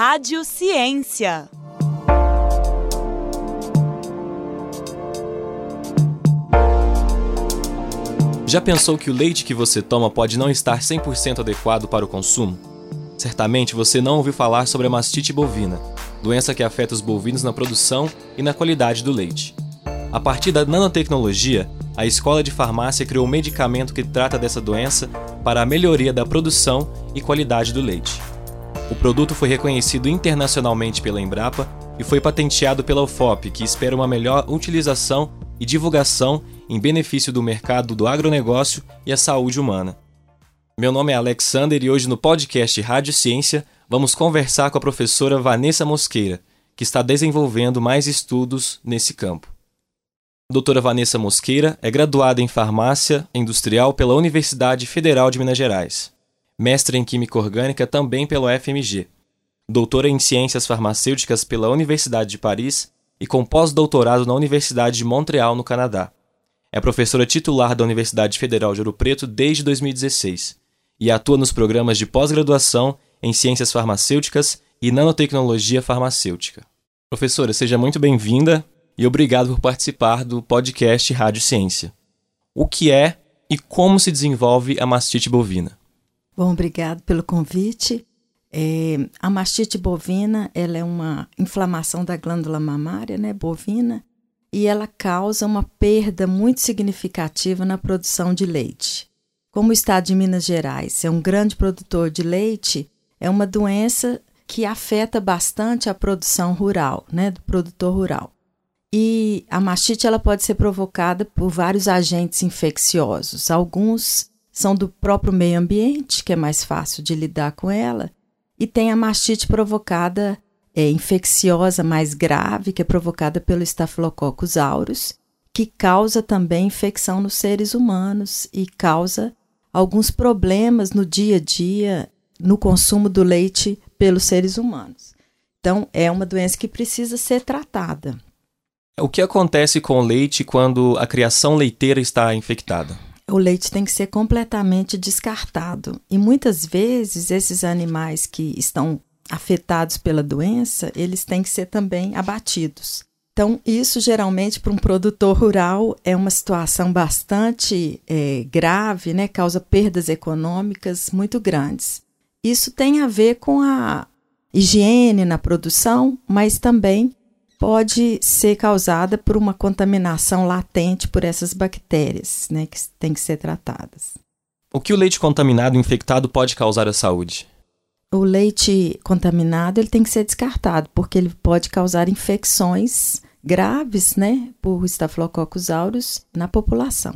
Rádio Ciência. Já pensou que o leite que você toma pode não estar 100% adequado para o consumo? Certamente você não ouviu falar sobre a mastite bovina, doença que afeta os bovinos na produção e na qualidade do leite. A partir da nanotecnologia, a Escola de Farmácia criou um medicamento que trata dessa doença para a melhoria da produção e qualidade do leite. O produto foi reconhecido internacionalmente pela Embrapa e foi patenteado pela UFOP, que espera uma melhor utilização e divulgação em benefício do mercado do agronegócio e a saúde humana. Meu nome é Alexander e hoje no podcast Rádio Ciência vamos conversar com a professora Vanessa Mosqueira, que está desenvolvendo mais estudos nesse campo. Doutora Vanessa Mosqueira é graduada em Farmácia Industrial pela Universidade Federal de Minas Gerais, mestre em Química Orgânica também pelo FMG, doutora em Ciências Farmacêuticas pela Universidade de Paris e com pós-doutorado na Universidade de Montreal, no Canadá. É professora titular da Universidade Federal de Ouro Preto desde 2016 e atua nos programas de pós-graduação em Ciências Farmacêuticas e Nanotecnologia Farmacêutica. Professora, seja muito bem-vinda e obrigado por participar do podcast Rádio Ciência. O que é e como se desenvolve a mastite bovina? Bom, obrigado pelo convite. É, a mastite bovina ela é uma inflamação da glândula mamária né, bovina e ela causa uma perda muito significativa na produção de leite. Como o estado de Minas Gerais é um grande produtor de leite, é uma doença que afeta bastante a produção rural, né, do produtor rural. E a mastite ela pode ser provocada por vários agentes infecciosos. Alguns são do próprio meio ambiente, que é mais fácil de lidar com ela, e tem a mastite provocada é, infecciosa mais grave, que é provocada pelo Staphylococcus aureus, que causa também infecção nos seres humanos e causa alguns problemas no dia a dia no consumo do leite pelos seres humanos. Então, é uma doença que precisa ser tratada. O que acontece com o leite quando a criação leiteira está infectada? O leite tem que ser completamente descartado. E muitas vezes esses animais que estão afetados pela doença, eles têm que ser também abatidos. Então, isso geralmente para um produtor rural é uma situação bastante é, grave, né? causa perdas econômicas muito grandes. Isso tem a ver com a higiene na produção, mas também pode ser causada por uma contaminação latente por essas bactérias, né, que têm que ser tratadas. O que o leite contaminado infectado pode causar à saúde? O leite contaminado ele tem que ser descartado, porque ele pode causar infecções graves, né, por Staphylococcus aureus na população.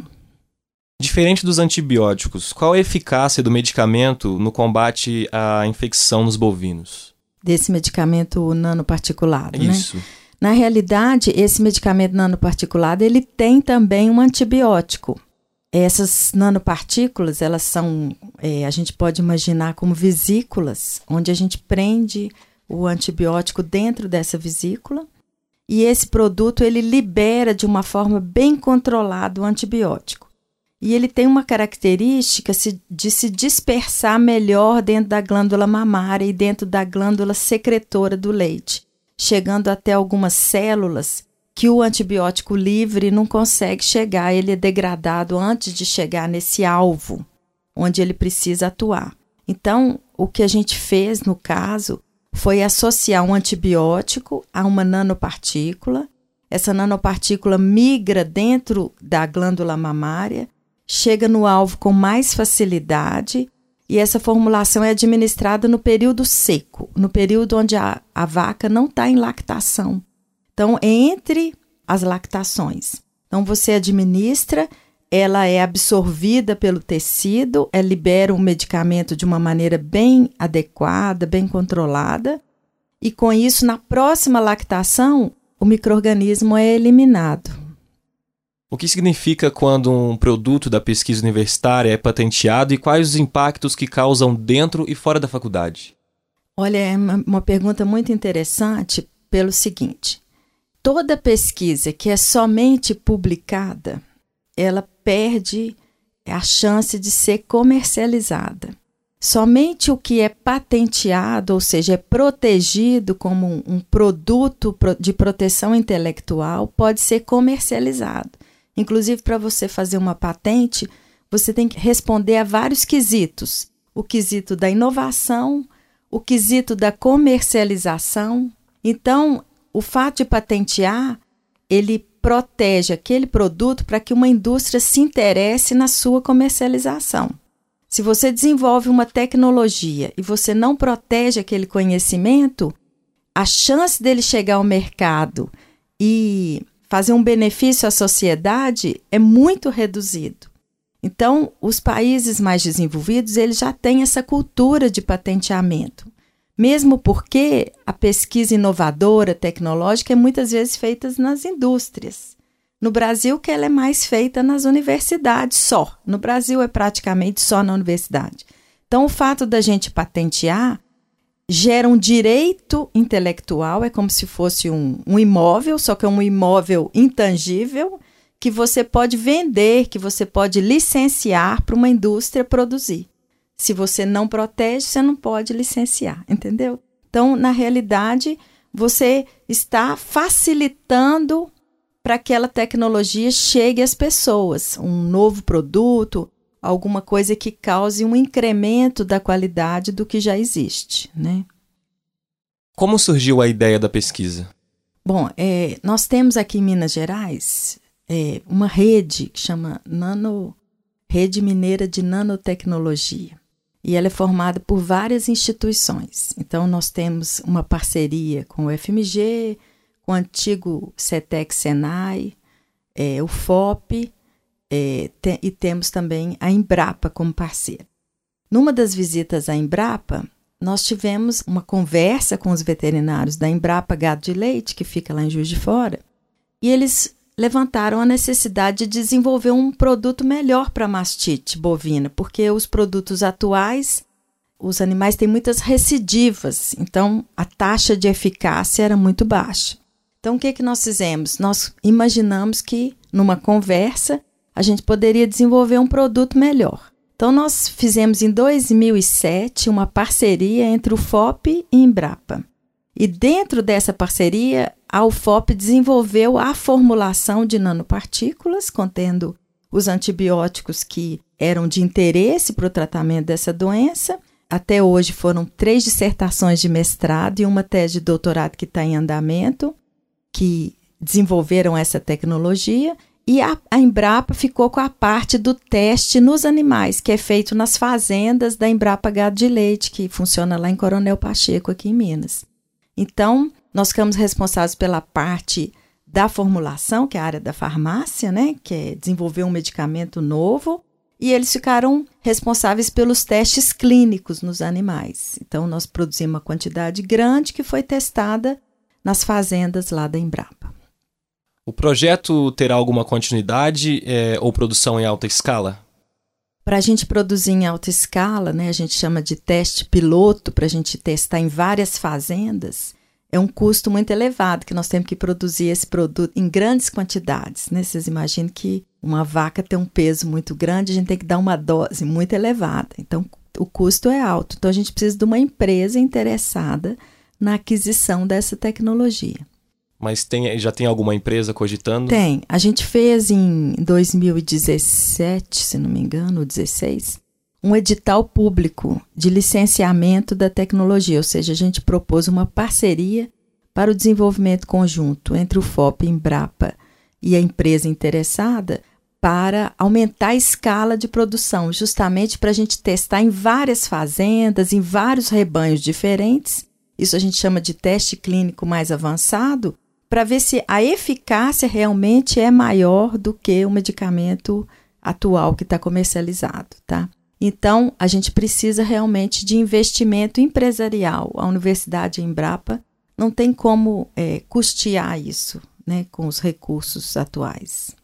Diferente dos antibióticos, qual a eficácia do medicamento no combate à infecção nos bovinos? Desse medicamento nanoparticulado, Isso. né? Na realidade, esse medicamento nanoparticulado, ele tem também um antibiótico. Essas nanopartículas, elas são, é, a gente pode imaginar como vesículas, onde a gente prende o antibiótico dentro dessa vesícula e esse produto ele libera de uma forma bem controlada o antibiótico. E ele tem uma característica de se dispersar melhor dentro da glândula mamária e dentro da glândula secretora do leite chegando até algumas células que o antibiótico livre não consegue chegar, ele é degradado antes de chegar nesse alvo onde ele precisa atuar. Então, o que a gente fez no caso foi associar um antibiótico a uma nanopartícula. Essa nanopartícula migra dentro da glândula mamária, chega no alvo com mais facilidade e essa formulação é administrada no período seco, no período onde a, a vaca não está em lactação. Então, entre as lactações. Então, você administra, ela é absorvida pelo tecido, ela libera o medicamento de uma maneira bem adequada, bem controlada, e com isso, na próxima lactação, o microorganismo é eliminado. O que significa quando um produto da pesquisa universitária é patenteado e quais os impactos que causam dentro e fora da faculdade? Olha, é uma pergunta muito interessante pelo seguinte: toda pesquisa que é somente publicada, ela perde a chance de ser comercializada. somente o que é patenteado, ou seja, é protegido como um, produto de proteção intelectual, pode ser comercializado. Inclusive, para você fazer uma patente, você tem que responder a vários quesitos: o quesito da inovação, o quesito da comercialização. Então, o fato de patentear, ele protege aquele produto para que uma indústria se interesse na sua comercialização. Se você desenvolve uma tecnologia e você não protege aquele conhecimento, a chance dele chegar ao mercado e fazer um benefício à sociedade é muito reduzido. Então, os países mais desenvolvidos, eles já têm essa cultura de patenteamento. Mesmo porque a pesquisa inovadora, tecnológica, é muitas vezes feita nas indústrias. No Brasil, que ela é mais feita nas universidades só. No Brasil é praticamente só na universidade. Então, o fato da gente patentear gera um direito intelectual, é como se fosse um, um imóvel, só que é um imóvel intangível que você pode vender, que você pode licenciar para uma indústria produzir. Se você não protege, você não pode licenciar, entendeu? Então, na realidade, você está facilitando para que aquela tecnologia chegue às pessoas, um novo produto, alguma coisa que cause um incremento da qualidade do que já existe, né? Como surgiu a ideia da pesquisa? Bom, é, nós temos aqui em Minas Gerais é, uma rede que chama Nano Rede Mineira de Nanotecnologia e ela é formada por várias instituições. Então nós temos uma parceria com o FMG, com o antigo CETEC Senai, é, o FOP é, te, e temos também a Embrapa como parceira. Numa das visitas à Embrapa, nós tivemos uma conversa com os veterinários da Embrapa Gado de Leite, que fica lá em Juiz de Fora, e eles levantaram a necessidade de desenvolver um produto melhor para a mastite bovina, porque os produtos atuais, os animais têm muitas recidivas, então a taxa de eficácia era muito baixa. Então, o que, que nós fizemos? Nós imaginamos que, numa conversa, a gente poderia desenvolver um produto melhor. Então, nós fizemos em 2007 uma parceria entre o FOP e Embrapa. E dentro dessa parceria, a UFOP desenvolveu a formulação de nanopartículas contendo os antibióticos que eram de interesse para o tratamento dessa doença. Até hoje foram três dissertações de mestrado e uma tese de doutorado que está em andamento que desenvolveram essa tecnologia e a, a, Embrapa ficou com a parte do teste nos animais, que é feito nas fazendas da Embrapa Gado de Leite, que funciona lá em Coronel Pacheco, aqui em Minas. Então, nós ficamos responsáveis pela parte da formulação, que é a área da farmácia, né, que é desenvolver um medicamento novo, e eles ficaram responsáveis pelos testes clínicos nos animais. Então, nós produzimos uma quantidade grande que foi testada nas fazendas lá da Embrapa. O projeto terá alguma continuidade é, ou produção em alta escala? Para a gente produzir em alta escala, né, a gente chama de teste piloto, para a gente testar em várias fazendas, é um custo muito elevado, que nós temos que produzir esse produto em grandes quantidades. Né? Vocês imaginam que uma vaca tem um peso muito grande, a gente tem que dar uma dose muito elevada. Então, o custo é alto. Então, a gente precisa de uma empresa interessada na aquisição dessa tecnologia. Mas tem, já tem alguma empresa cogitando? Tem. A gente fez em 2017, se não me engano, 16, um edital público de licenciamento da tecnologia, ou seja, a gente propôs uma parceria para o desenvolvimento conjunto entre o FOP Embrapa e a empresa interessada para aumentar a escala de produção, justamente para a gente testar em várias fazendas, em vários rebanhos diferentes isso a gente chama de teste clínico mais avançado, para ver se a eficácia realmente é maior do que o medicamento atual que está comercializado, tá? Então, a gente precisa realmente de investimento empresarial. A Universidade Embrapa não tem como é, custear isso né, com os recursos atuais.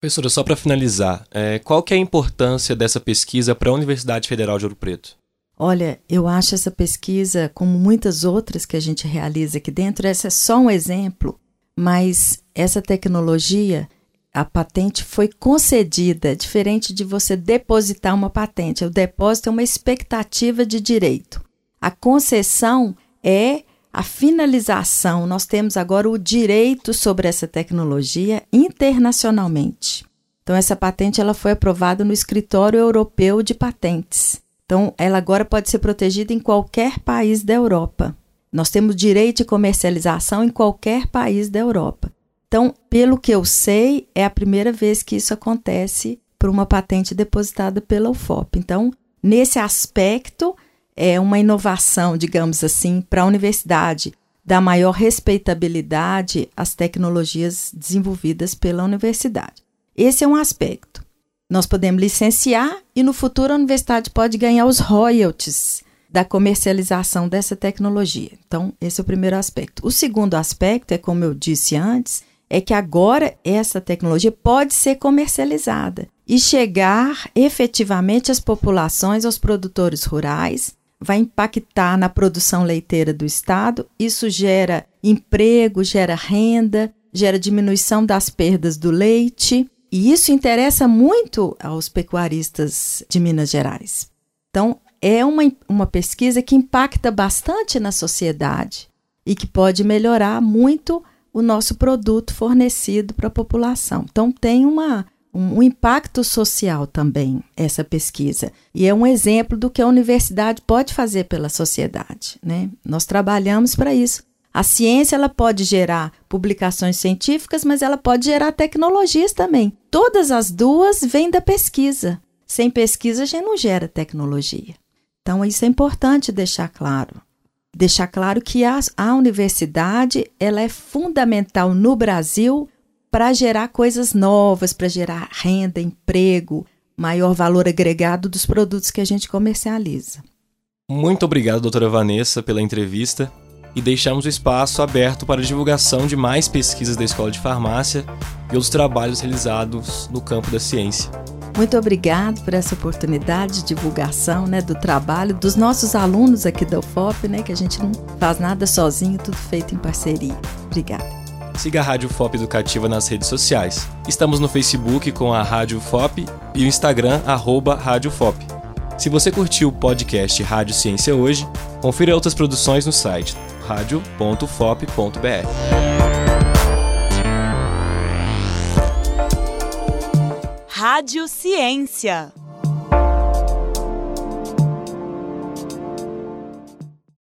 Professora, só para finalizar, é, qual que é a importância dessa pesquisa para a Universidade Federal de Ouro Preto? Olha, eu acho essa pesquisa, como muitas outras que a gente realiza aqui dentro, essa é só um exemplo, mas essa tecnologia a patente foi concedida, diferente de você depositar uma patente. O depósito é uma expectativa de direito. A concessão é a finalização. Nós temos agora o direito sobre essa tecnologia internacionalmente. Então essa patente ela foi aprovada no Escritório Europeu de Patentes. Então ela agora pode ser protegida em qualquer país da Europa. Nós temos direito de comercialização em qualquer país da Europa. Então, pelo que eu sei, é a primeira vez que isso acontece por uma patente depositada pela UFOP. Então, nesse aspecto, é uma inovação, digamos assim, para a universidade, dar maior respeitabilidade às tecnologias desenvolvidas pela universidade. Esse é um aspecto. Nós podemos licenciar e no futuro a universidade pode ganhar os royalties da comercialização dessa tecnologia. Então, esse é o primeiro aspecto. O segundo aspecto é, como eu disse antes, é que agora essa tecnologia pode ser comercializada e chegar efetivamente às populações, aos produtores rurais, vai impactar na produção leiteira do estado. Isso gera emprego, gera renda, gera diminuição das perdas do leite, e isso interessa muito aos pecuaristas de Minas Gerais. Então, é uma, uma pesquisa que impacta bastante na sociedade e que pode melhorar muito o nosso produto fornecido para a população. Então, tem uma, um, um, impacto social também, essa pesquisa. E é um exemplo do que a universidade pode fazer pela sociedade. Né? Nós trabalhamos para isso. A ciência ela pode gerar publicações científicas, mas ela pode gerar tecnologias também. Todas as duas vêm da pesquisa. Sem pesquisa, a gente não gera tecnologia. Então, isso é importante deixar claro deixar claro que a, a universidade ela é fundamental no Brasil para gerar coisas novas, para gerar renda, emprego, maior valor agregado dos produtos que a gente comercializa. Muito obrigado, doutora Vanessa, pela entrevista e deixamos o espaço aberto para a divulgação de mais pesquisas da Escola de Farmácia e outros trabalhos realizados no campo da ciência. Muito obrigado por essa oportunidade de divulgação né, do trabalho dos nossos alunos aqui da UFOP, né, que a gente não faz nada sozinho, tudo feito em parceria. Obrigada. Siga a Rádio FOP Educativa nas redes sociais. Estamos no Facebook com a Rádio FOP e o Instagram, arroba Rádio FOP. Se você curtiu o podcast Rádio Ciência Hoje, confira outras produções no site radio.fop.br. Rádio Ciência.